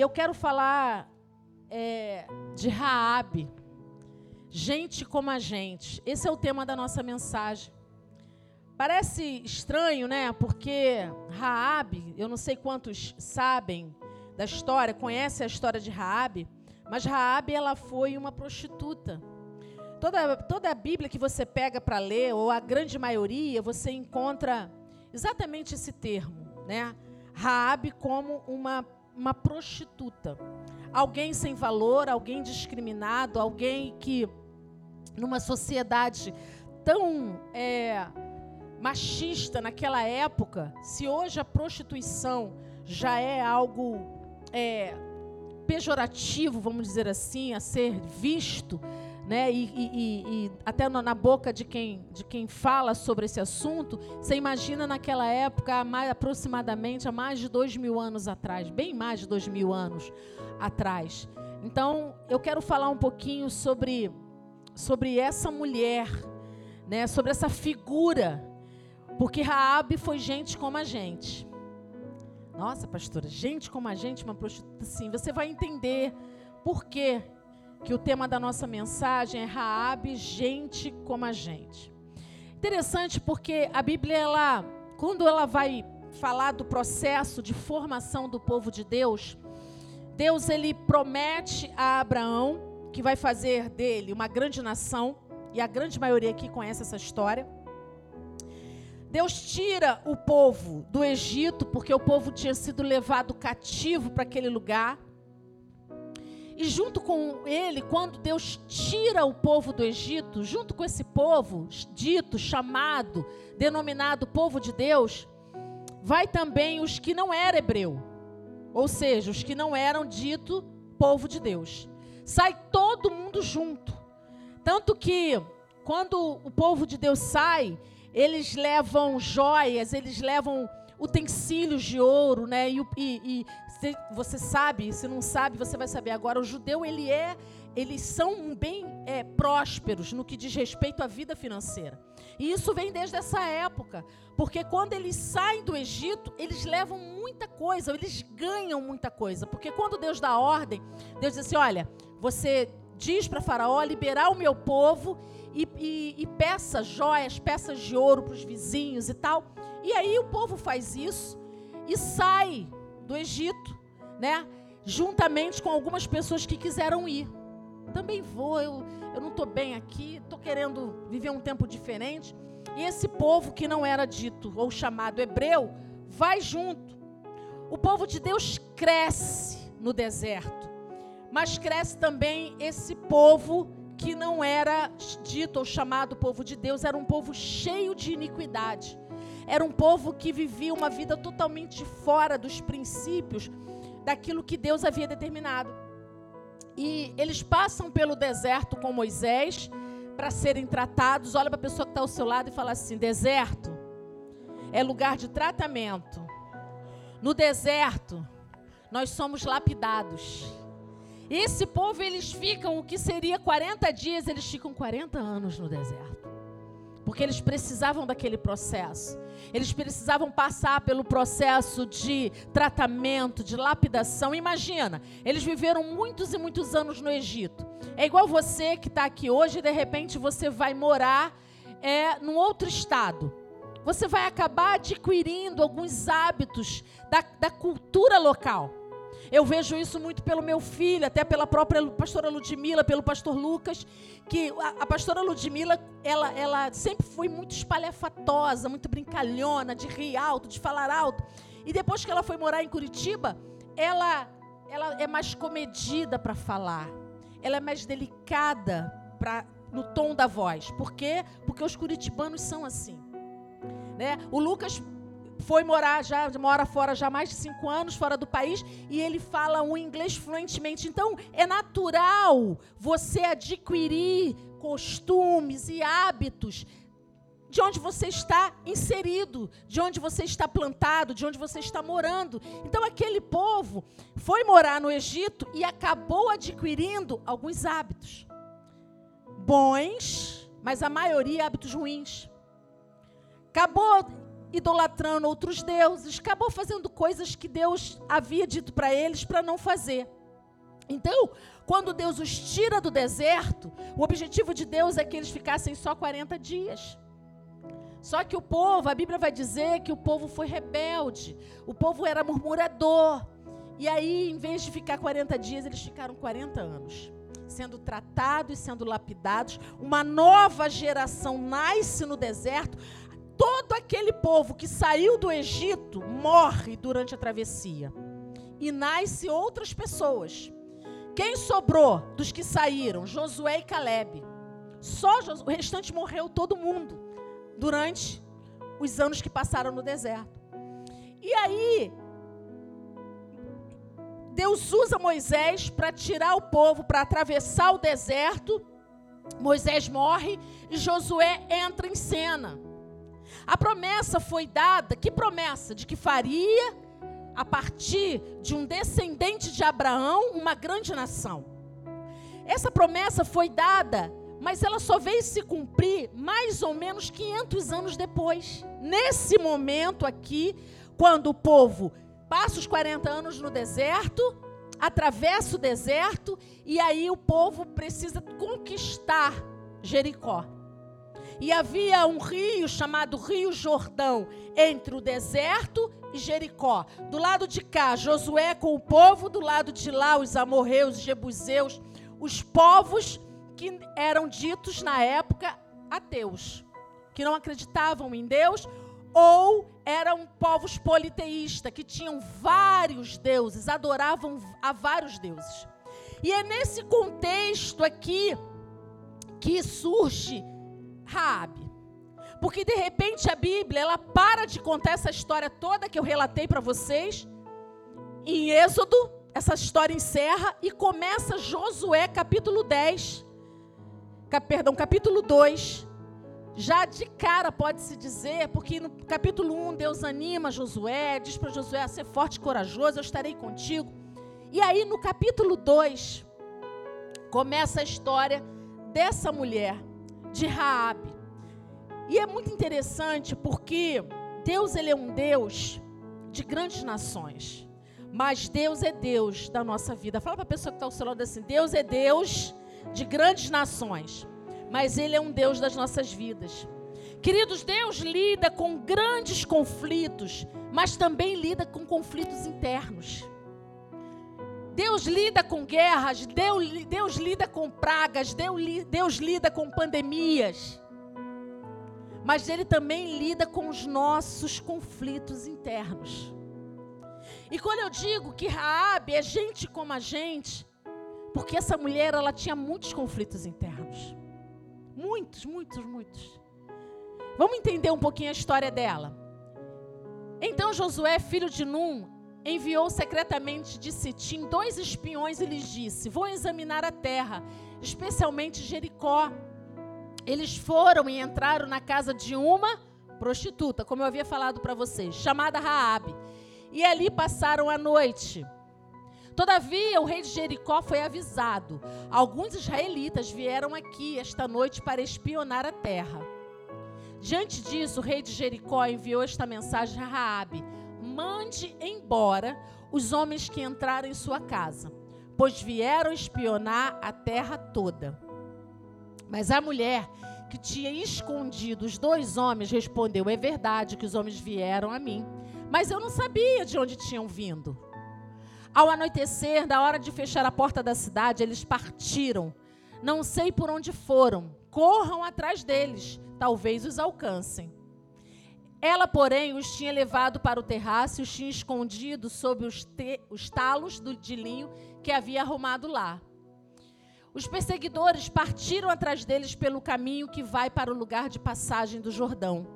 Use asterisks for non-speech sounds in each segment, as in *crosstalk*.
eu quero falar é, de Raabe, gente como a gente. Esse é o tema da nossa mensagem. Parece estranho, né? Porque Raabe, eu não sei quantos sabem da história, conhecem a história de Raabe, mas Raabe ela foi uma prostituta. Toda, toda a Bíblia que você pega para ler, ou a grande maioria, você encontra exatamente esse termo, né? Raabe como uma, uma prostituta. Alguém sem valor, alguém discriminado, alguém que numa sociedade tão é, machista naquela época, se hoje a prostituição já é algo é, pejorativo, vamos dizer assim, a ser visto, né? E, e, e, até na boca de quem, de quem fala sobre esse assunto, você imagina naquela época, mais, aproximadamente há mais de dois mil anos atrás, bem mais de dois mil anos atrás. Então, eu quero falar um pouquinho sobre, sobre essa mulher, né? Sobre essa figura porque Raabe foi gente como a gente. Nossa, pastora, gente como a gente, uma prostituta assim. Você vai entender por quê que o tema da nossa mensagem é Raabe, gente como a gente. Interessante porque a Bíblia ela, quando ela vai falar do processo de formação do povo de Deus, Deus ele promete a Abraão que vai fazer dele uma grande nação, e a grande maioria aqui conhece essa história. Deus tira o povo do Egito, porque o povo tinha sido levado cativo para aquele lugar. E junto com ele, quando Deus tira o povo do Egito, junto com esse povo dito, chamado, denominado povo de Deus, vai também os que não eram hebreu, ou seja, os que não eram dito povo de Deus. Sai todo mundo junto. Tanto que quando o povo de Deus sai, eles levam joias, eles levam utensílios de ouro, né? E, e, e você sabe, se não sabe, você vai saber agora. O judeu ele é, eles são bem é, prósperos no que diz respeito à vida financeira. E isso vem desde essa época, porque quando eles saem do Egito, eles levam muita coisa, eles ganham muita coisa, porque quando Deus dá ordem, Deus diz assim: olha, você diz para Faraó liberar o meu povo e, e, e peça joias, peças de ouro para os vizinhos e tal. E aí o povo faz isso e sai do Egito, né? Juntamente com algumas pessoas que quiseram ir. Também vou, eu, eu não estou bem aqui, estou querendo viver um tempo diferente. E esse povo que não era dito ou chamado hebreu, vai junto. O povo de Deus cresce no deserto, mas cresce também esse povo que não era dito ou chamado povo de Deus, era um povo cheio de iniquidade. Era um povo que vivia uma vida totalmente fora dos princípios daquilo que Deus havia determinado. E eles passam pelo deserto com Moisés para serem tratados. Olha para a pessoa que está ao seu lado e fala assim: deserto é lugar de tratamento. No deserto, nós somos lapidados. Esse povo, eles ficam, o que seria 40 dias, eles ficam 40 anos no deserto. Porque eles precisavam daquele processo. Eles precisavam passar pelo processo de tratamento, de lapidação. Imagina, eles viveram muitos e muitos anos no Egito. É igual você que está aqui hoje e de repente você vai morar é, num outro estado. Você vai acabar adquirindo alguns hábitos da, da cultura local. Eu vejo isso muito pelo meu filho, até pela própria pastora Ludmila, pelo pastor Lucas, que a, a pastora Ludmila, ela, ela sempre foi muito espalhafatosa, muito brincalhona, de rir alto, de falar alto. E depois que ela foi morar em Curitiba, ela, ela é mais comedida para falar. Ela é mais delicada pra, no tom da voz. Por quê? Porque os curitibanos são assim. Né? O Lucas foi morar já, mora fora já há mais de cinco anos, fora do país, e ele fala o inglês fluentemente. Então, é natural você adquirir costumes e hábitos de onde você está inserido, de onde você está plantado, de onde você está morando. Então, aquele povo foi morar no Egito e acabou adquirindo alguns hábitos bons, mas a maioria hábitos ruins. Acabou idolatrando outros deuses, acabou fazendo coisas que Deus havia dito para eles para não fazer. Então, quando Deus os tira do deserto, o objetivo de Deus é que eles ficassem só 40 dias. Só que o povo, a Bíblia vai dizer que o povo foi rebelde, o povo era murmurador. E aí, em vez de ficar 40 dias, eles ficaram 40 anos, sendo tratados e sendo lapidados. Uma nova geração nasce no deserto. Todo aquele povo que saiu do Egito morre durante a travessia. E nasce outras pessoas. Quem sobrou dos que saíram? Josué e Caleb. Só Josué, o restante morreu todo mundo durante os anos que passaram no deserto. E aí, Deus usa Moisés para tirar o povo, para atravessar o deserto. Moisés morre e Josué entra em cena. A promessa foi dada, que promessa? De que faria, a partir de um descendente de Abraão, uma grande nação. Essa promessa foi dada mas ela só veio se cumprir mais ou menos 500 anos depois. Nesse momento aqui, quando o povo passa os 40 anos no deserto, atravessa o deserto e aí o povo precisa conquistar Jericó. E havia um rio chamado Rio Jordão entre o deserto e Jericó. Do lado de cá, Josué com o povo, do lado de lá, os amorreus, os jebuseus, os povos que eram ditos na época ateus, que não acreditavam em Deus, ou eram povos politeístas, que tinham vários deuses, adoravam a vários deuses. E é nesse contexto aqui que surge Raabe. Porque de repente a Bíblia, ela para de contar essa história toda que eu relatei para vocês em Êxodo, essa história encerra e começa Josué capítulo 10 perdão, capítulo 2, já de cara pode-se dizer, porque no capítulo 1 Deus anima Josué, diz para Josué ser forte e corajoso, eu estarei contigo. E aí no capítulo 2 começa a história dessa mulher, de Raabe. E é muito interessante porque Deus ele é um Deus de grandes nações. Mas Deus é Deus da nossa vida. Fala para a pessoa que está ao seu lado assim: Deus é Deus de grandes nações, mas Ele é um Deus das nossas vidas. Queridos, Deus lida com grandes conflitos, mas também lida com conflitos internos. Deus lida com guerras, Deus, Deus lida com pragas, Deus, Deus lida com pandemias. Mas Ele também lida com os nossos conflitos internos. E quando eu digo que Raabe é gente como a gente, porque essa mulher, ela tinha muitos conflitos internos. Muitos, muitos, muitos. Vamos entender um pouquinho a história dela. Então Josué, filho de Num, enviou secretamente de Sitim dois espiões e lhes disse: Vou examinar a terra, especialmente Jericó. Eles foram e entraram na casa de uma prostituta, como eu havia falado para vocês, chamada Raabe. E ali passaram a noite. Todavia, o rei de Jericó foi avisado. Alguns israelitas vieram aqui esta noite para espionar a terra. Diante disso, o rei de Jericó enviou esta mensagem a Raabe: Mande embora os homens que entraram em sua casa, pois vieram espionar a terra toda. Mas a mulher que tinha escondido os dois homens respondeu: É verdade que os homens vieram a mim, mas eu não sabia de onde tinham vindo. Ao anoitecer, da hora de fechar a porta da cidade, eles partiram. Não sei por onde foram. Corram atrás deles, talvez os alcancem. Ela, porém, os tinha levado para o terraço e os tinha escondido sob os, os talos do, de linho que havia arrumado lá. Os perseguidores partiram atrás deles pelo caminho que vai para o lugar de passagem do Jordão.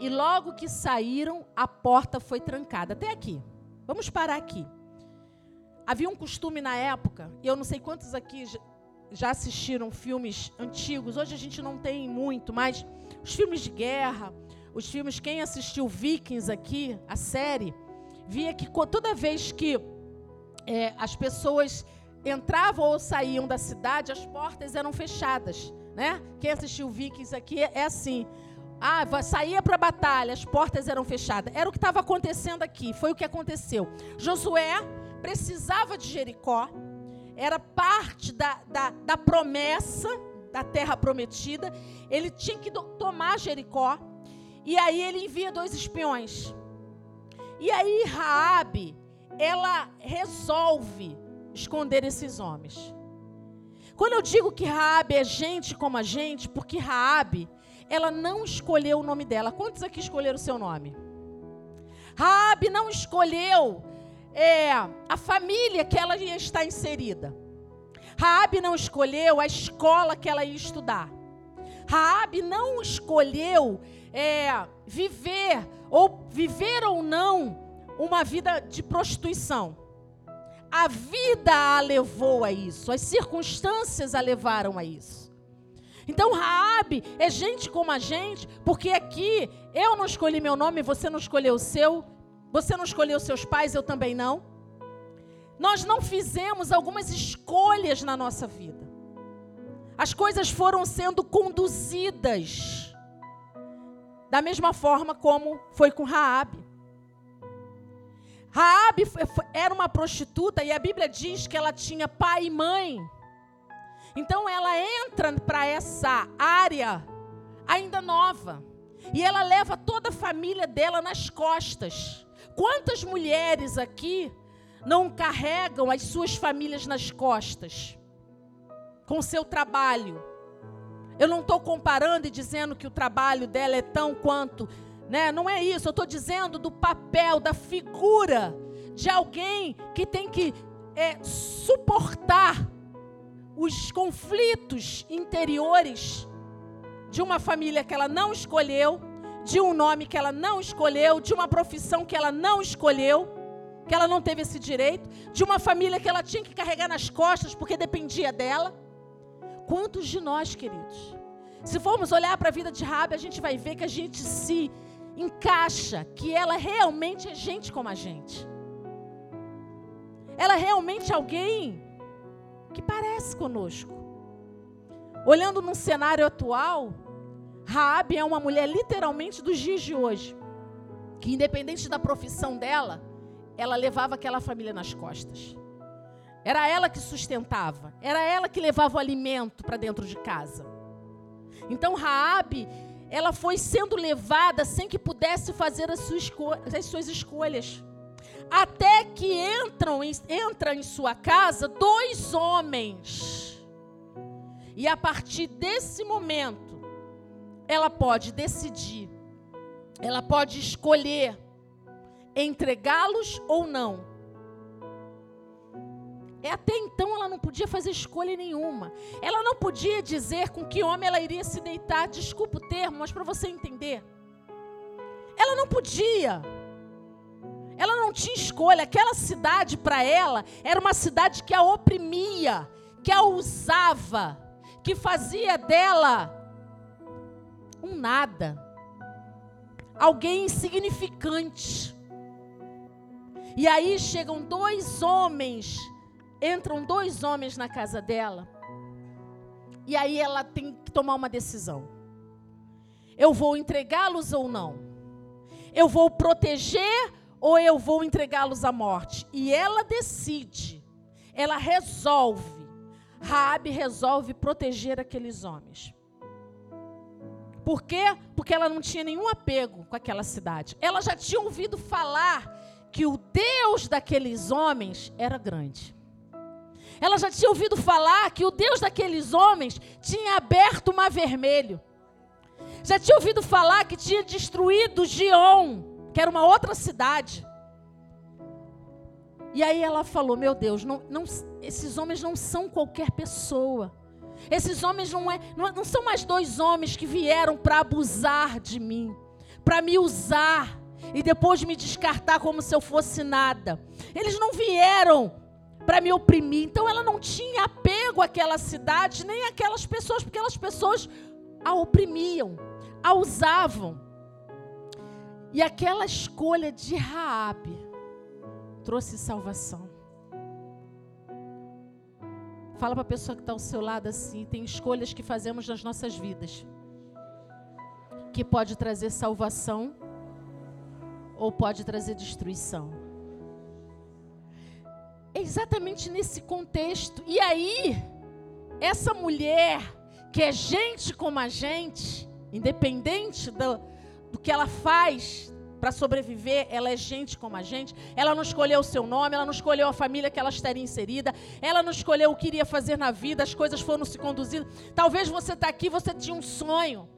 E logo que saíram, a porta foi trancada. Até aqui. Vamos parar aqui. Havia um costume na época, e eu não sei quantos aqui já assistiram filmes antigos, hoje a gente não tem muito, mas os filmes de guerra, os filmes, quem assistiu Vikings aqui, a série, via que toda vez que é, as pessoas entravam ou saíam da cidade, as portas eram fechadas. Né? Quem assistiu Vikings aqui é assim. Ah, saía para a batalha, as portas eram fechadas. Era o que estava acontecendo aqui, foi o que aconteceu. Josué precisava de Jericó, era parte da, da, da promessa da terra prometida. Ele tinha que tomar Jericó. E aí ele envia dois espiões. E aí Raabe, ela resolve esconder esses homens. Quando eu digo que Raabe é gente como a gente, porque Raabe, ela não escolheu o nome dela. Quantos aqui escolheram o seu nome? Raabe não escolheu é, a família que ela ia estar inserida. Raabe não escolheu a escola que ela ia estudar. Raabe não escolheu é, viver ou viver ou não uma vida de prostituição. A vida a levou a isso, as circunstâncias a levaram a isso. Então Raabe é gente como a gente, porque aqui eu não escolhi meu nome, você não escolheu o seu, você não escolheu seus pais, eu também não. Nós não fizemos algumas escolhas na nossa vida. As coisas foram sendo conduzidas da mesma forma como foi com Raabe. Raabe era uma prostituta e a Bíblia diz que ela tinha pai e mãe. Então ela entra para essa área ainda nova. E ela leva toda a família dela nas costas. Quantas mulheres aqui não carregam as suas famílias nas costas? Com seu trabalho. Eu não estou comparando e dizendo que o trabalho dela é tão quanto né? Não é isso, eu estou dizendo do papel, da figura de alguém que tem que é, suportar os conflitos interiores de uma família que ela não escolheu, de um nome que ela não escolheu, de uma profissão que ela não escolheu, que ela não teve esse direito, de uma família que ela tinha que carregar nas costas porque dependia dela. Quantos de nós, queridos? Se formos olhar para a vida de Rabi, a gente vai ver que a gente se encaixa que ela realmente é gente como a gente. Ela é realmente alguém que parece conosco. Olhando num cenário atual, Raabe é uma mulher literalmente dos dias de hoje, que independente da profissão dela, ela levava aquela família nas costas. Era ela que sustentava, era ela que levava o alimento para dentro de casa. Então Raabe ela foi sendo levada sem que pudesse fazer as suas, as suas escolhas. Até que entram, entra em sua casa dois homens. E a partir desse momento, ela pode decidir, ela pode escolher entregá-los ou não. É, até então ela não podia fazer escolha nenhuma. Ela não podia dizer com que homem ela iria se deitar. Desculpa o termo, mas para você entender. Ela não podia. Ela não tinha escolha. Aquela cidade para ela era uma cidade que a oprimia, que a usava, que fazia dela um nada. Alguém insignificante. E aí chegam dois homens entram dois homens na casa dela. E aí ela tem que tomar uma decisão. Eu vou entregá-los ou não? Eu vou proteger ou eu vou entregá-los à morte? E ela decide. Ela resolve. Raabe resolve proteger aqueles homens. Por quê? Porque ela não tinha nenhum apego com aquela cidade. Ela já tinha ouvido falar que o Deus daqueles homens era grande. Ela já tinha ouvido falar que o Deus daqueles homens tinha aberto o mar vermelho. Já tinha ouvido falar que tinha destruído Gion, que era uma outra cidade. E aí ela falou: Meu Deus, não, não, esses homens não são qualquer pessoa. Esses homens não, é, não, não são mais dois homens que vieram para abusar de mim, para me usar e depois me descartar como se eu fosse nada. Eles não vieram para me oprimir. Então ela não tinha apego àquela cidade, nem àquelas pessoas, porque aquelas pessoas a oprimiam, a usavam. E aquela escolha de Raabe trouxe salvação. Fala para a pessoa que está ao seu lado assim: tem escolhas que fazemos nas nossas vidas. que pode trazer salvação ou pode trazer destruição. É exatamente nesse contexto. E aí, essa mulher, que é gente como a gente, independente do, do que ela faz para sobreviver, ela é gente como a gente. Ela não escolheu o seu nome, ela não escolheu a família que ela estaria inserida, ela não escolheu o que iria fazer na vida, as coisas foram se conduzindo. Talvez você está aqui, você tinha um sonho.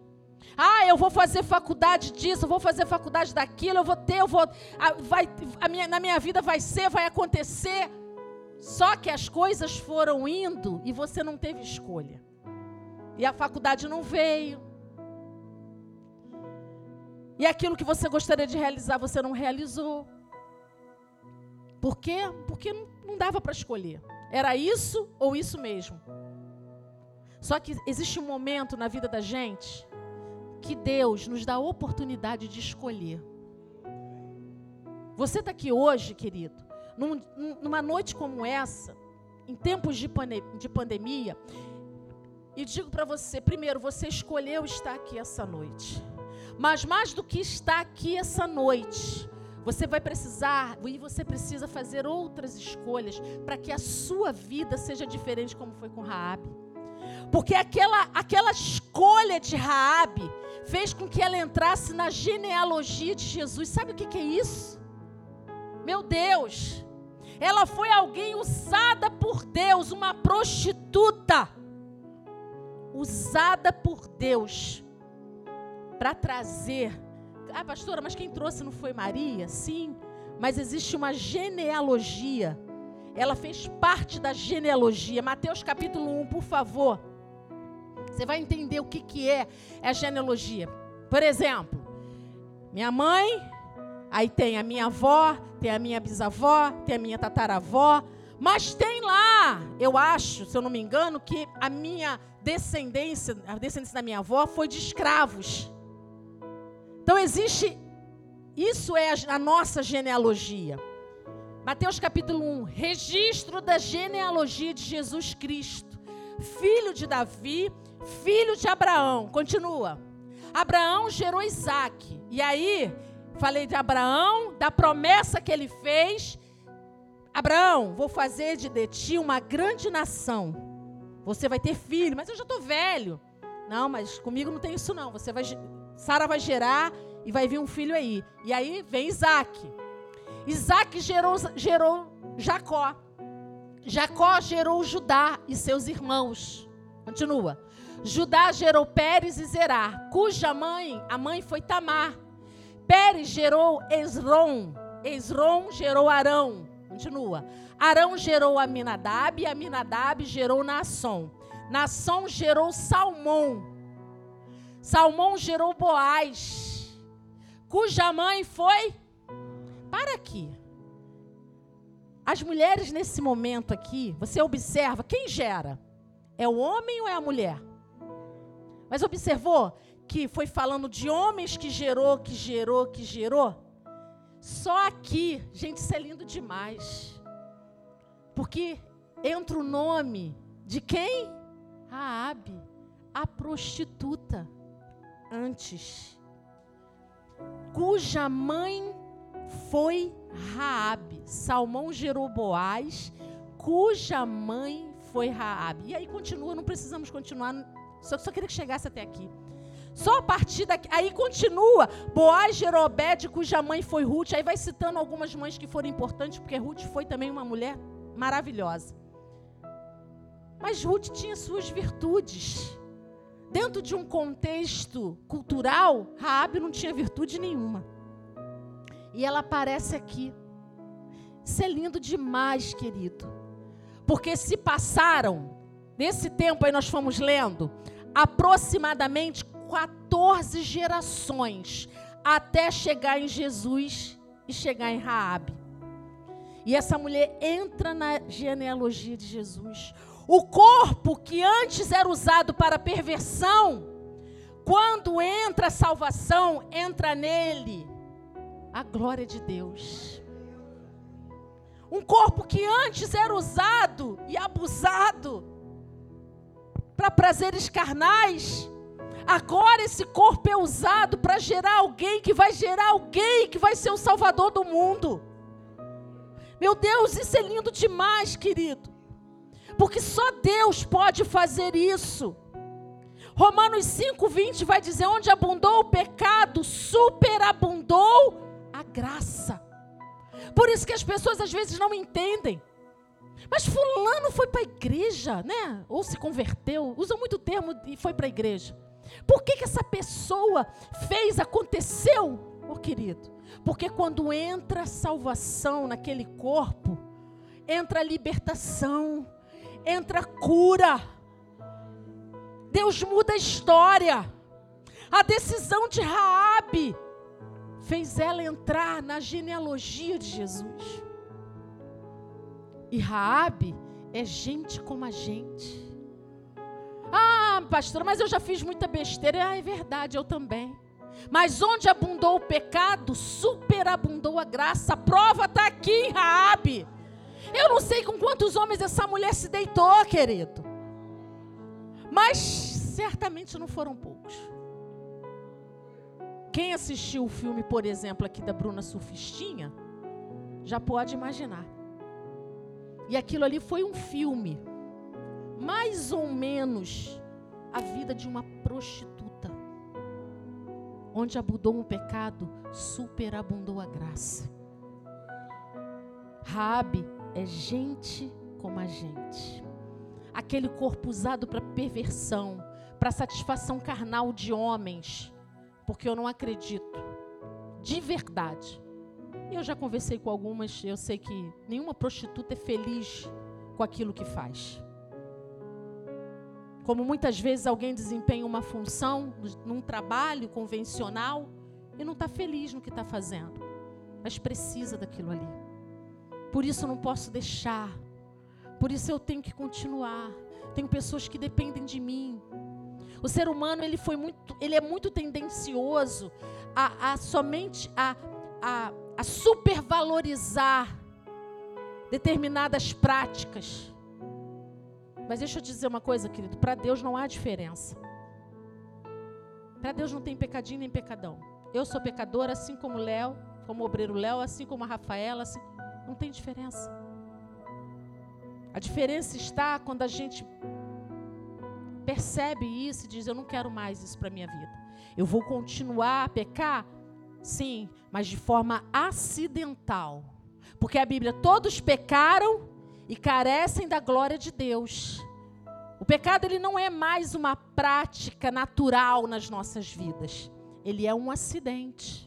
Ah, eu vou fazer faculdade disso, eu vou fazer faculdade daquilo, eu vou ter, eu vou. A, vai, a minha, na minha vida vai ser, vai acontecer. Só que as coisas foram indo e você não teve escolha. E a faculdade não veio. E aquilo que você gostaria de realizar, você não realizou. Por quê? Porque não dava para escolher. Era isso ou isso mesmo. Só que existe um momento na vida da gente que Deus nos dá a oportunidade de escolher. Você está aqui hoje, querido, num, numa noite como essa, em tempos de, pane, de pandemia, e digo para você: primeiro, você escolheu estar aqui essa noite. Mas mais do que estar aqui essa noite, você vai precisar, e você precisa fazer outras escolhas para que a sua vida seja diferente como foi com Raabe. Porque aquela, aquela escolha de Raabe fez com que ela entrasse na genealogia de Jesus. Sabe o que, que é isso? Meu Deus! Ela foi alguém usada por Deus, uma prostituta. Usada por Deus para trazer. Ah, pastora, mas quem trouxe não foi Maria? Sim, mas existe uma genealogia. Ela fez parte da genealogia. Mateus capítulo 1, por favor. Você vai entender o que, que é a genealogia. Por exemplo, minha mãe, aí tem a minha avó, tem a minha bisavó, tem a minha tataravó, mas tem lá, eu acho, se eu não me engano, que a minha descendência, a descendência da minha avó foi de escravos. Então existe, isso é a, a nossa genealogia. Mateus capítulo 1, registro da genealogia de Jesus Cristo, filho de Davi, filho de Abraão. Continua. Abraão gerou Isaac. E aí, falei de Abraão, da promessa que ele fez. Abraão, vou fazer de ti uma grande nação. Você vai ter filho, mas eu já estou velho. Não, mas comigo não tem isso não. Você vai, Sara vai gerar e vai vir um filho aí. E aí vem Isaac. Isaac gerou, gerou Jacó. Jacó gerou Judá e seus irmãos. Continua. Judá gerou Pérez e Zerá, cuja mãe, a mãe foi Tamar. Pérez gerou Esrom, Esrom gerou Arão. Continua. Arão gerou Aminadab e Aminadab gerou Naasson. Naasson gerou Salmão. Salmão gerou Boaz, cuja mãe foi. Para aqui. As mulheres nesse momento aqui, você observa quem gera? É o homem ou é a mulher? Mas observou que foi falando de homens que gerou, que gerou, que gerou? Só aqui, gente, isso é lindo demais. Porque entra o nome de quem? Raabe, a prostituta antes, cuja mãe foi Raabe. Salmão gerou Boaz, cuja mãe foi Raabe. E aí continua, não precisamos continuar só, só queria que chegasse até aqui. Só a partir daqui. Aí continua. Boaz gerou Obed, cuja mãe foi Ruth. Aí vai citando algumas mães que foram importantes, porque Ruth foi também uma mulher maravilhosa. Mas Ruth tinha suas virtudes. Dentro de um contexto cultural, Raabe não tinha virtude nenhuma. E ela aparece aqui. Isso é lindo demais, querido. Porque se passaram, nesse tempo aí nós fomos lendo, aproximadamente 14 gerações até chegar em Jesus e chegar em Raabe. E essa mulher entra na genealogia de Jesus. O corpo que antes era usado para perversão, quando entra a salvação, entra nele a glória de Deus. Um corpo que antes era usado e abusado para prazeres carnais, Agora esse corpo é usado para gerar alguém que vai gerar alguém que vai ser o salvador do mundo. Meu Deus, isso é lindo demais, querido. Porque só Deus pode fazer isso. Romanos 5:20 vai dizer: onde abundou o pecado, superabundou a graça. Por isso que as pessoas às vezes não entendem. Mas fulano foi para a igreja, né? Ou se converteu, usa muito termo e foi para a igreja. Por que, que essa pessoa fez, aconteceu, oh, querido? Porque quando entra salvação naquele corpo, entra libertação, entra cura. Deus muda a história. A decisão de Raabe fez ela entrar na genealogia de Jesus. E Raabe é gente como a gente. Ah, pastor, mas eu já fiz muita besteira. Ah, é verdade, eu também. Mas onde abundou o pecado, superabundou a graça. A prova está aqui em Raabe. Eu não sei com quantos homens essa mulher se deitou, querido. Mas certamente não foram poucos. Quem assistiu o filme, por exemplo, aqui da Bruna Surfistinha, já pode imaginar. E aquilo ali foi um filme, mais ou menos a vida de uma prostituta, onde abundou um pecado, superabundou a graça. Rabi é gente como a gente. Aquele corpo usado para perversão, para satisfação carnal de homens, porque eu não acredito, de verdade. Eu já conversei com algumas, eu sei que nenhuma prostituta é feliz com aquilo que faz. Como muitas vezes alguém desempenha uma função num trabalho convencional e não está feliz no que está fazendo, mas precisa daquilo ali. Por isso eu não posso deixar. Por isso eu tenho que continuar. Tenho pessoas que dependem de mim. O ser humano ele foi muito, ele é muito tendencioso a, a somente a, a, a supervalorizar determinadas práticas. Mas deixa eu dizer uma coisa, querido. Para Deus não há diferença. Para Deus não tem pecadinho nem pecadão. Eu sou pecadora, assim como Léo, como o obreiro Léo, assim como a Rafaela, assim, não tem diferença. A diferença está quando a gente percebe isso e diz: Eu não quero mais isso para minha vida. Eu vou continuar a pecar? Sim, mas de forma acidental. Porque a Bíblia, todos pecaram e carecem da glória de Deus. O pecado ele não é mais uma prática natural nas nossas vidas. Ele é um acidente.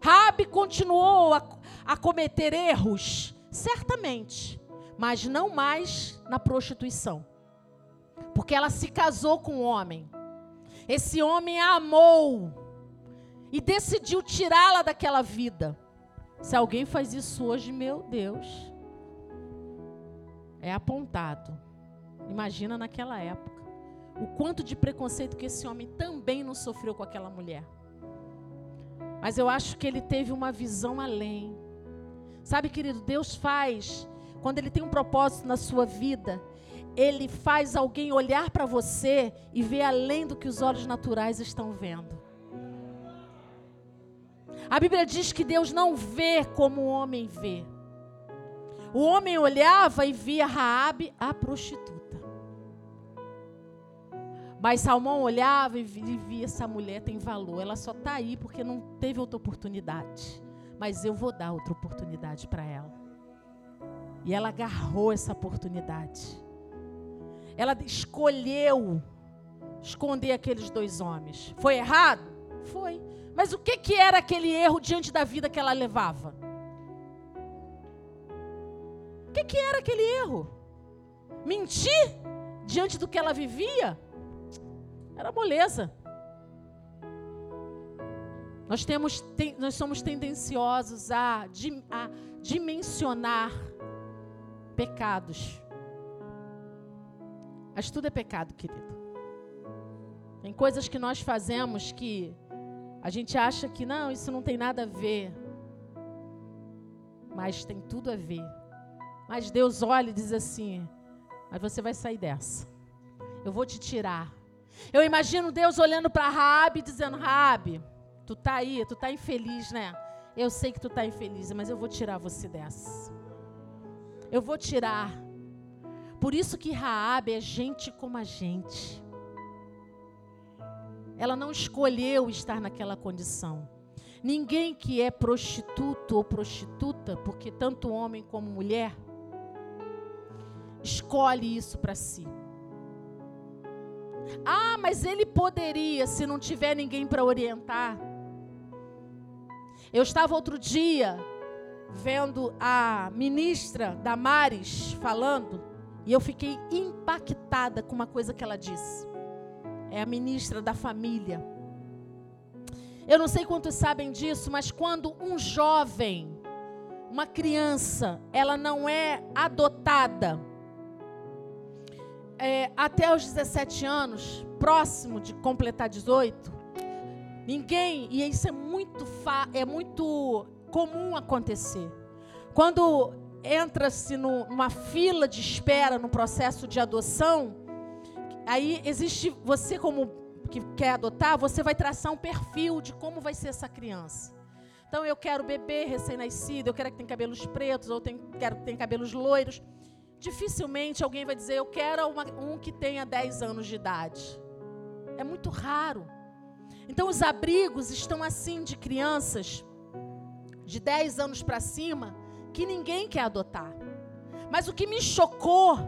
Rabi continuou a, a cometer erros, certamente, mas não mais na prostituição. Porque ela se casou com um homem. Esse homem a amou e decidiu tirá-la daquela vida. Se alguém faz isso hoje, meu Deus, é apontado. Imagina naquela época o quanto de preconceito que esse homem também não sofreu com aquela mulher. Mas eu acho que ele teve uma visão além. Sabe, querido, Deus faz, quando Ele tem um propósito na sua vida, Ele faz alguém olhar para você e ver além do que os olhos naturais estão vendo. A Bíblia diz que Deus não vê como o homem vê. O homem olhava e via Raabe, a prostituta. Mas Salmão olhava e via essa mulher tem valor. Ela só está aí porque não teve outra oportunidade. Mas eu vou dar outra oportunidade para ela. E ela agarrou essa oportunidade. Ela escolheu esconder aqueles dois homens. Foi errado? Foi. Mas o que, que era aquele erro diante da vida que ela levava? Que, era aquele erro? Mentir diante do que ela vivia? Era moleza. Nós, temos, tem, nós somos tendenciosos a, a dimensionar pecados. Mas tudo é pecado, querido. Tem coisas que nós fazemos que a gente acha que não, isso não tem nada a ver. Mas tem tudo a ver. Mas Deus olha e diz assim: Mas você vai sair dessa. Eu vou te tirar Eu imagino Deus olhando para Raabe e dizendo: Raabe, tu tá aí, tu tá infeliz, né? Eu sei que tu tá infeliz, mas eu vou tirar você dessa. Eu vou tirar. Por isso que Raabe é gente como a gente. Ela não escolheu estar naquela condição. Ninguém que é prostituto ou prostituta, porque tanto homem como mulher, escolhe isso para si. Ah, mas ele poderia se não tiver ninguém para orientar. Eu estava outro dia vendo a ministra Damares falando e eu fiquei impactada com uma coisa que ela disse. É a ministra da família. Eu não sei quantos sabem disso, mas quando um jovem, uma criança, ela não é adotada, é, até os 17 anos, próximo de completar 18, ninguém, e isso é muito, é muito comum acontecer. Quando entra-se numa fila de espera no processo de adoção, aí existe você como que quer adotar, você vai traçar um perfil de como vai ser essa criança. Então eu quero bebê recém-nascido, eu quero que tenha cabelos pretos, ou tem, quero que tenha cabelos loiros. Dificilmente alguém vai dizer, eu quero uma, um que tenha 10 anos de idade. É muito raro. Então os abrigos estão assim de crianças de 10 anos para cima que ninguém quer adotar. Mas o que me chocou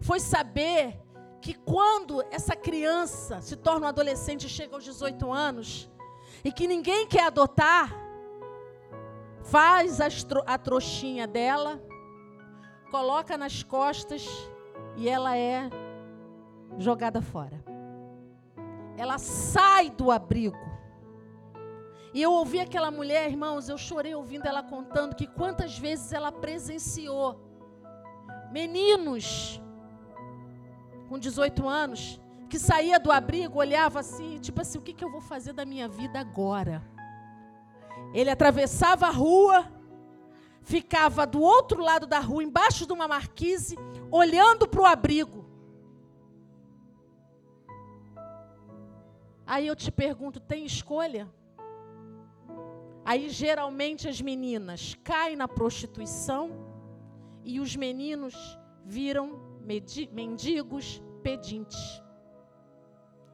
foi saber que quando essa criança se torna um adolescente e chega aos 18 anos, e que ninguém quer adotar, faz a, a trouxinha dela, coloca nas costas e ela é jogada fora. Ela sai do abrigo. E eu ouvi aquela mulher, irmãos, eu chorei ouvindo ela contando que quantas vezes ela presenciou meninos com 18 anos, que saía do abrigo, olhava assim, tipo assim, o que, que eu vou fazer da minha vida agora? Ele atravessava a rua, ficava do outro lado da rua, embaixo de uma marquise, olhando para o abrigo. Aí eu te pergunto, tem escolha? Aí geralmente as meninas caem na prostituição e os meninos viram mendigos, pedintes.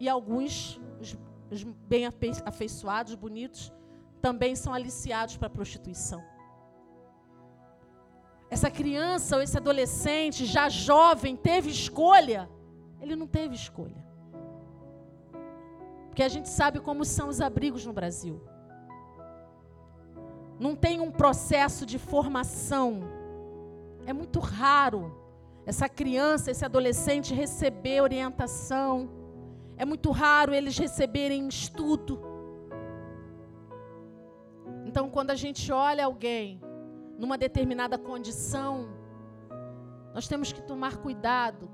E alguns, os, os bem afeiçoados, bonitos, também são aliciados para a prostituição. Essa criança ou esse adolescente, já jovem, teve escolha? Ele não teve escolha. Porque a gente sabe como são os abrigos no Brasil. Não tem um processo de formação. É muito raro essa criança, esse adolescente receber orientação. É muito raro eles receberem estudo. Então, quando a gente olha alguém numa determinada condição, nós temos que tomar cuidado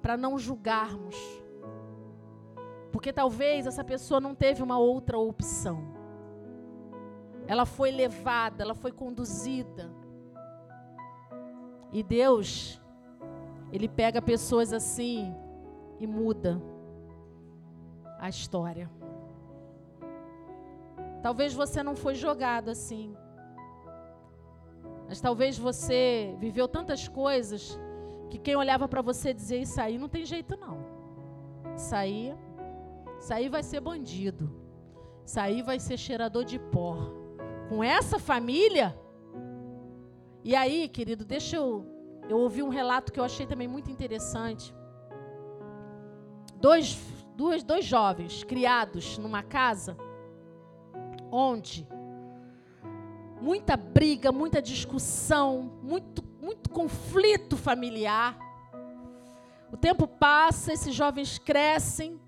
para não julgarmos. Porque talvez essa pessoa não teve uma outra opção. Ela foi levada, ela foi conduzida e Deus, Ele pega pessoas assim e muda a história. Talvez você não foi jogado assim. Mas talvez você viveu tantas coisas que quem olhava para você dizia: Isso aí não tem jeito, não. Isso aí, vai ser bandido. Isso aí vai ser cheirador de pó. Com essa família, e aí, querido, deixa eu. Eu ouvi um relato que eu achei também muito interessante. Dois, dois, dois jovens criados numa casa onde muita briga, muita discussão, muito, muito conflito familiar. O tempo passa, esses jovens crescem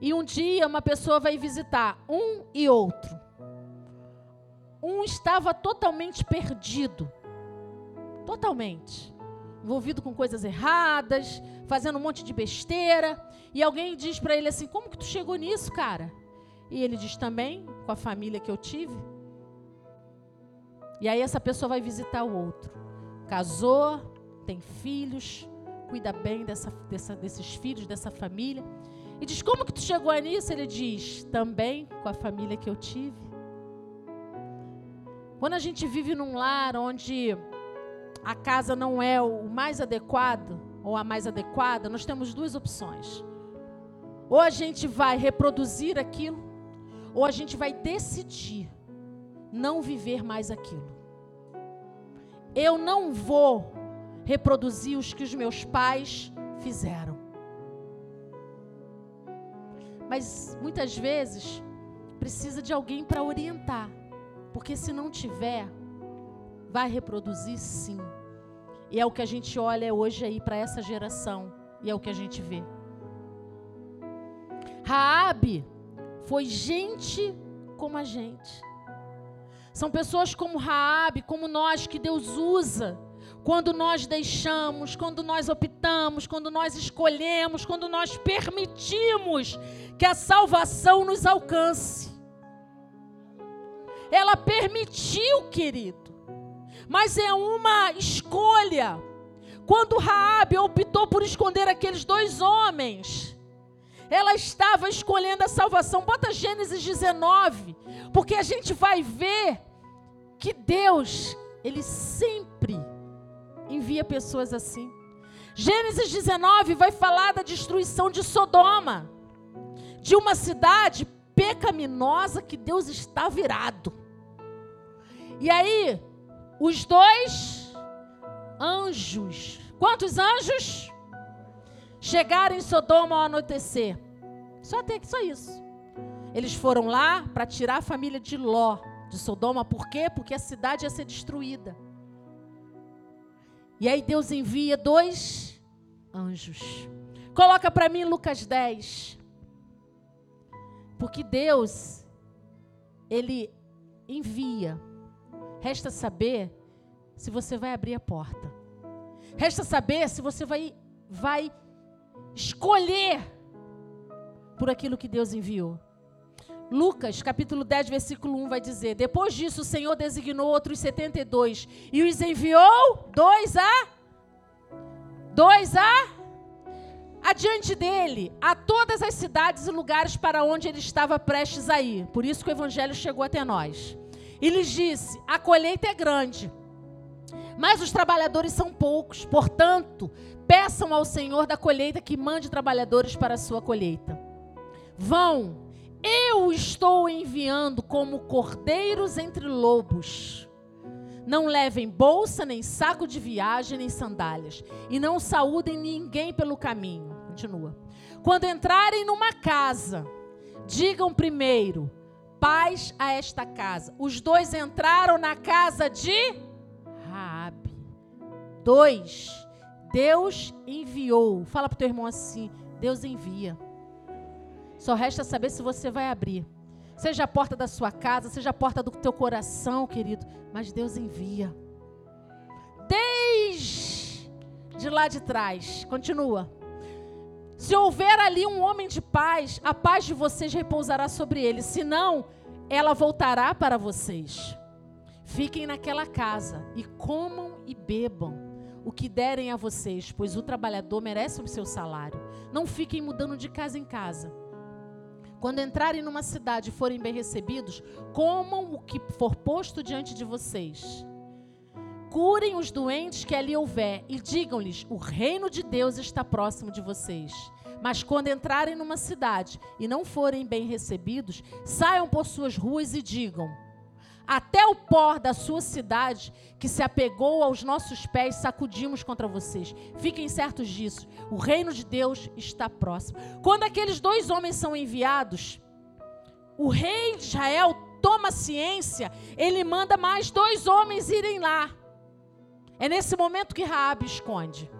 e um dia uma pessoa vai visitar um e outro. Um estava totalmente perdido Totalmente. Envolvido com coisas erradas, fazendo um monte de besteira. E alguém diz para ele assim: Como que tu chegou nisso, cara? E ele diz também, com a família que eu tive. E aí essa pessoa vai visitar o outro. Casou, tem filhos, cuida bem dessa, dessa, desses filhos, dessa família. E diz: Como que tu chegou nisso? Ele diz: Também com a família que eu tive. Quando a gente vive num lar onde a casa não é o mais adequado ou a mais adequada, nós temos duas opções. Ou a gente vai reproduzir aquilo, ou a gente vai decidir não viver mais aquilo. Eu não vou reproduzir os que os meus pais fizeram. Mas muitas vezes precisa de alguém para orientar, porque se não tiver, vai reproduzir sim. E é o que a gente olha hoje aí para essa geração, e é o que a gente vê. Raabe foi gente como a gente. São pessoas como Raabe, como nós que Deus usa quando nós deixamos, quando nós optamos, quando nós escolhemos, quando nós permitimos que a salvação nos alcance. Ela permitiu, querido, mas é uma escolha. Quando Raabe optou por esconder aqueles dois homens, ela estava escolhendo a salvação. Bota Gênesis 19, porque a gente vai ver que Deus, ele sempre envia pessoas assim. Gênesis 19 vai falar da destruição de Sodoma, de uma cidade pecaminosa que Deus está virado. E aí, os dois anjos, quantos anjos? Chegaram em Sodoma ao anoitecer. Só tem só isso. Eles foram lá para tirar a família de Ló de Sodoma, por quê? Porque a cidade ia ser destruída. E aí Deus envia dois anjos. Coloca para mim Lucas 10. Porque Deus, Ele envia. Resta saber se você vai abrir a porta. Resta saber se você vai, vai escolher por aquilo que Deus enviou. Lucas, capítulo 10, versículo 1 vai dizer: Depois disso, o Senhor designou outros 72 e os enviou dois a dois a adiante dele a todas as cidades e lugares para onde ele estava prestes a ir. Por isso que o evangelho chegou até nós. E lhes disse: A colheita é grande, mas os trabalhadores são poucos. Portanto, peçam ao Senhor da colheita que mande trabalhadores para a sua colheita. Vão eu estou enviando como cordeiros entre lobos. Não levem bolsa, nem saco de viagem, nem sandálias. E não saúdem ninguém pelo caminho. Continua. Quando entrarem numa casa, digam primeiro: paz a esta casa. Os dois entraram na casa de Raabe. Dois. Deus enviou. Fala para o teu irmão assim: Deus envia. Só resta saber se você vai abrir. Seja a porta da sua casa, seja a porta do teu coração, querido. Mas Deus envia. Desde lá de trás. Continua. Se houver ali um homem de paz, a paz de vocês repousará sobre ele. Se não, ela voltará para vocês. Fiquem naquela casa e comam e bebam o que derem a vocês, pois o trabalhador merece o seu salário. Não fiquem mudando de casa em casa. Quando entrarem numa cidade e forem bem recebidos, comam o que for posto diante de vocês. Curem os doentes que ali houver e digam-lhes: o reino de Deus está próximo de vocês. Mas quando entrarem numa cidade e não forem bem recebidos, saiam por suas ruas e digam: até o pó da sua cidade, que se apegou aos nossos pés, sacudimos contra vocês. Fiquem certos disso. O reino de Deus está próximo. Quando aqueles dois homens são enviados, o rei de Israel toma ciência, ele manda mais dois homens irem lá. É nesse momento que Raabe esconde.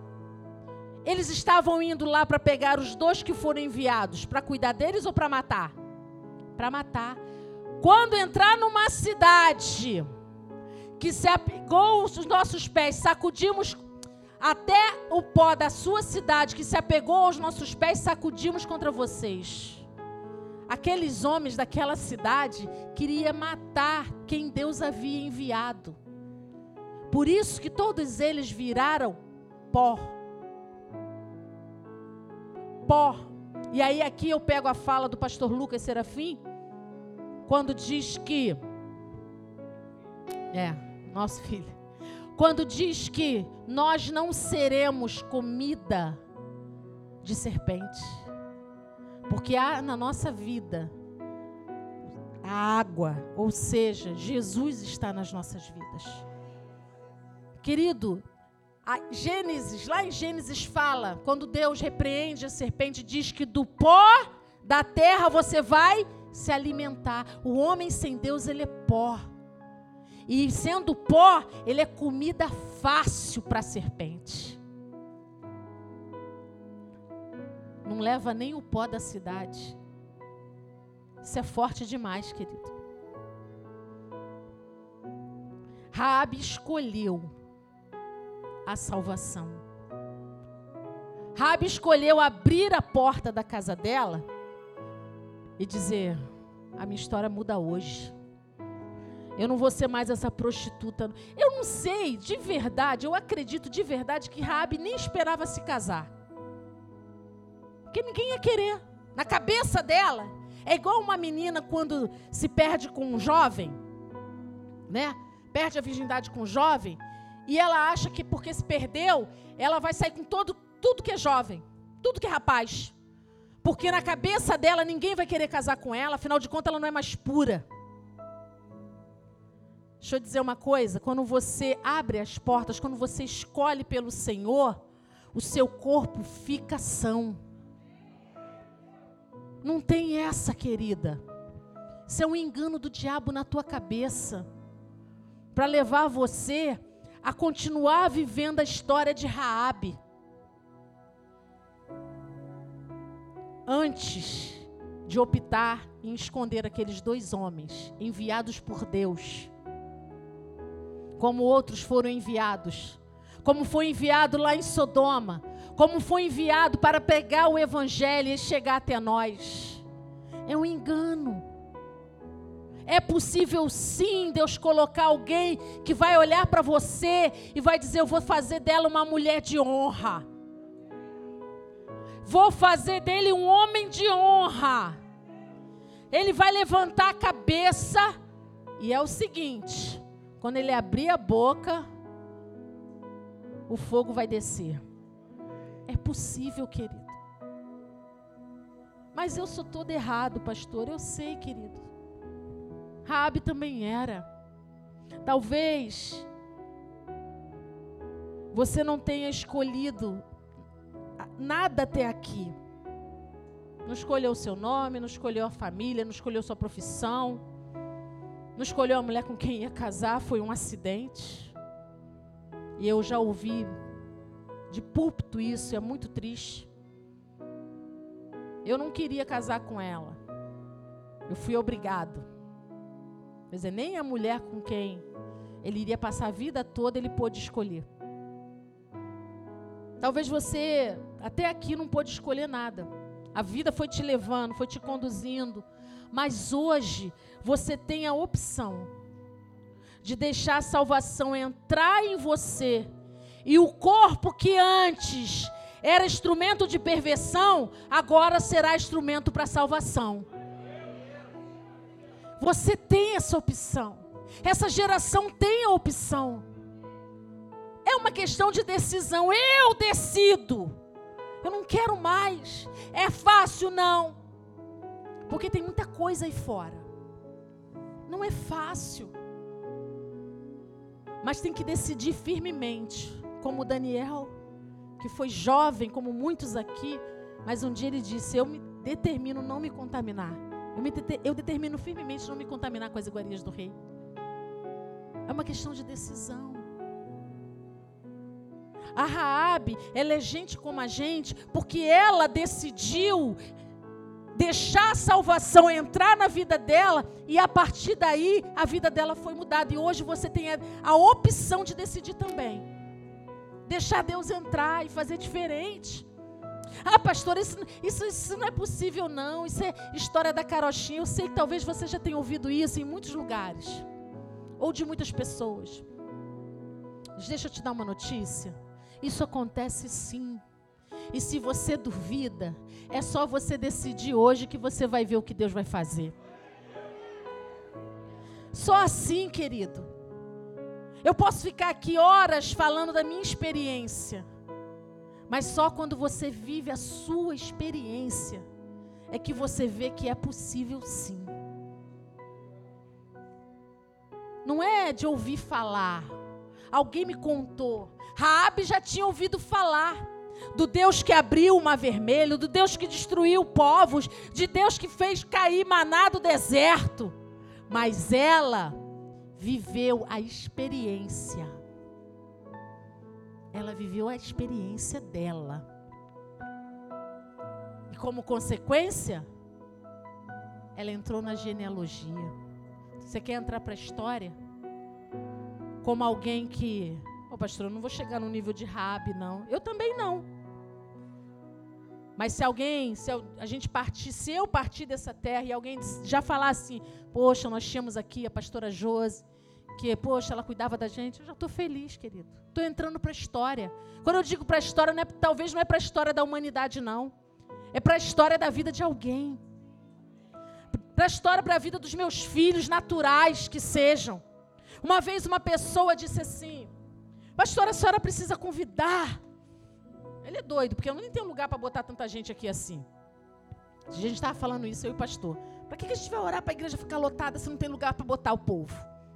Eles estavam indo lá para pegar os dois que foram enviados, para cuidar deles ou para matar? Para matar. Quando entrar numa cidade que se apegou os nossos pés, sacudimos até o pó da sua cidade que se apegou aos nossos pés, sacudimos contra vocês. Aqueles homens daquela cidade queriam matar quem Deus havia enviado. Por isso que todos eles viraram pó. Pó. E aí aqui eu pego a fala do pastor Lucas Serafim, quando diz que é, nosso *laughs* filho. Quando diz que nós não seremos comida de serpente. Porque há na nossa vida a água, ou seja, Jesus está nas nossas vidas. Querido, Gênesis, lá em Gênesis fala, quando Deus repreende a serpente, diz que do pó da terra você vai se alimentar. O homem sem Deus, ele é pó. E sendo pó, ele é comida fácil para a serpente. Não leva nem o pó da cidade. Isso é forte demais, querido. Raabe escolheu a salvação. Rabi escolheu abrir a porta da casa dela e dizer: a minha história muda hoje. Eu não vou ser mais essa prostituta. Eu não sei, de verdade, eu acredito de verdade que Rabi nem esperava se casar. Porque ninguém ia querer. Na cabeça dela, é igual uma menina quando se perde com um jovem, né? Perde a virgindade com um jovem e ela acha que porque se perdeu, ela vai sair com todo, tudo que é jovem, tudo que é rapaz. Porque na cabeça dela ninguém vai querer casar com ela, afinal de contas ela não é mais pura. Deixa eu dizer uma coisa: quando você abre as portas, quando você escolhe pelo Senhor, o seu corpo fica são. Não tem essa, querida. Isso é um engano do diabo na tua cabeça para levar você a continuar vivendo a história de Raabe. Antes de optar em esconder aqueles dois homens enviados por Deus, como outros foram enviados, como foi enviado lá em Sodoma, como foi enviado para pegar o evangelho e chegar até nós. É um engano. É possível sim Deus colocar alguém que vai olhar para você e vai dizer: Eu vou fazer dela uma mulher de honra. Vou fazer dele um homem de honra. Ele vai levantar a cabeça. E é o seguinte: quando ele abrir a boca, o fogo vai descer. É possível, querido. Mas eu sou todo errado, pastor. Eu sei, querido. Raabe também era. Talvez você não tenha escolhido nada até aqui. Não escolheu o seu nome, não escolheu a família, não escolheu sua profissão, não escolheu a mulher com quem ia casar, foi um acidente. E eu já ouvi de púlpito isso, é muito triste. Eu não queria casar com ela. Eu fui obrigado. Quer dizer, nem a mulher com quem ele iria passar a vida toda ele pôde escolher. Talvez você até aqui não pôde escolher nada. A vida foi te levando, foi te conduzindo. Mas hoje você tem a opção de deixar a salvação entrar em você. E o corpo que antes era instrumento de perversão, agora será instrumento para salvação. Você tem essa opção. Essa geração tem a opção. Uma questão de decisão. Eu decido. Eu não quero mais. É fácil, não. Porque tem muita coisa aí fora. Não é fácil. Mas tem que decidir firmemente. Como Daniel, que foi jovem, como muitos aqui. Mas um dia ele disse: Eu me determino não me contaminar. Eu, me, eu determino firmemente não me contaminar com as iguarias do rei. É uma questão de decisão. A Raabe, ela é gente como a gente, porque ela decidiu deixar a salvação entrar na vida dela e a partir daí a vida dela foi mudada. E hoje você tem a, opção de decidir também. Deixar Deus entrar e fazer diferente. Ah, pastor, isso, isso, isso não é possível, não. Isso é história da carochinha. Eu sei que talvez você já tenha ouvido isso em muitos lugares, ou de muitas pessoas. Mas deixa eu te dar uma notícia. Isso acontece sim. E se você duvida, é só você decidir hoje que você vai ver o que Deus vai fazer. Só assim, querido. Eu posso ficar aqui horas falando da minha experiência, mas só quando você vive a sua experiência é que você vê que é possível sim. Não é de ouvir falar. Alguém me contou. Raabe já tinha ouvido falar do Deus que abriu o mar vermelho, do Deus que destruiu povos, de Deus que fez cair maná do deserto. Mas ela viveu a experiência. Ela viveu a experiência dela. E como consequência, ela entrou na genealogia. Você quer entrar para a história? Como alguém que. Pastor, eu não vou chegar no nível de Rabi, não. Eu também não. Mas se alguém, se a gente partir, se eu partir dessa terra e alguém já falar assim, poxa, nós tínhamos aqui a pastora Josi, que, poxa, ela cuidava da gente, eu já estou feliz, querido. Estou entrando para a história. Quando eu digo para a história, não é, talvez não é para a história da humanidade, não. É para a história da vida de alguém. Para a história, para a vida dos meus filhos naturais que sejam. Uma vez uma pessoa disse assim, pastora, a senhora precisa convidar ele é doido, porque eu não tenho lugar para botar tanta gente aqui assim. A gente estava falando isso, eu e o pastor. Para que, a gente vai orar para a igreja ficar lotada se não tem lugar para botar o povo?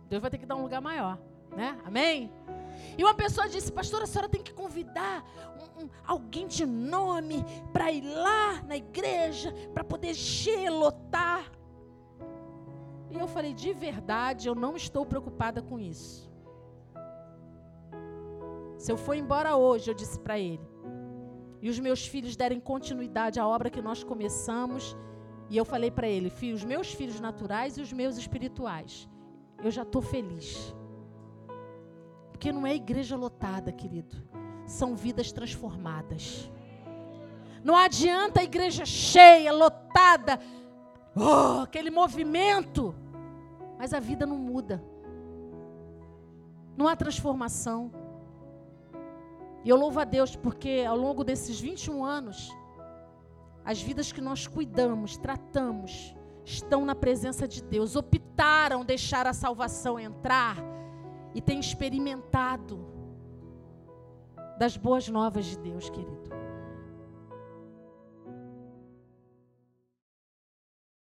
Deus vai ter que dar um lugar maior, né? Amém? E uma pessoa disse, pastor, a senhora tem que convidar um, um, alguém de nome para ir lá na igreja, para poder encher, lotar. E eu falei, de verdade, eu não estou preocupada com isso. Se eu for embora hoje, eu disse para ele, e os meus filhos derem continuidade à obra que nós começamos. E eu falei para ele, filho, os meus filhos naturais e os meus espirituais, eu já estou feliz. Porque não é igreja lotada, querido. São vidas transformadas. Não adianta a igreja cheia, lotada, oh, aquele movimento, mas a vida não muda. Não há transformação. E eu louvo a Deus porque ao longo desses 21 anos, as vidas que nós cuidamos, tratamos, estão na presença de Deus, optaram deixar a salvação entrar e têm experimentado das boas novas de Deus, querido.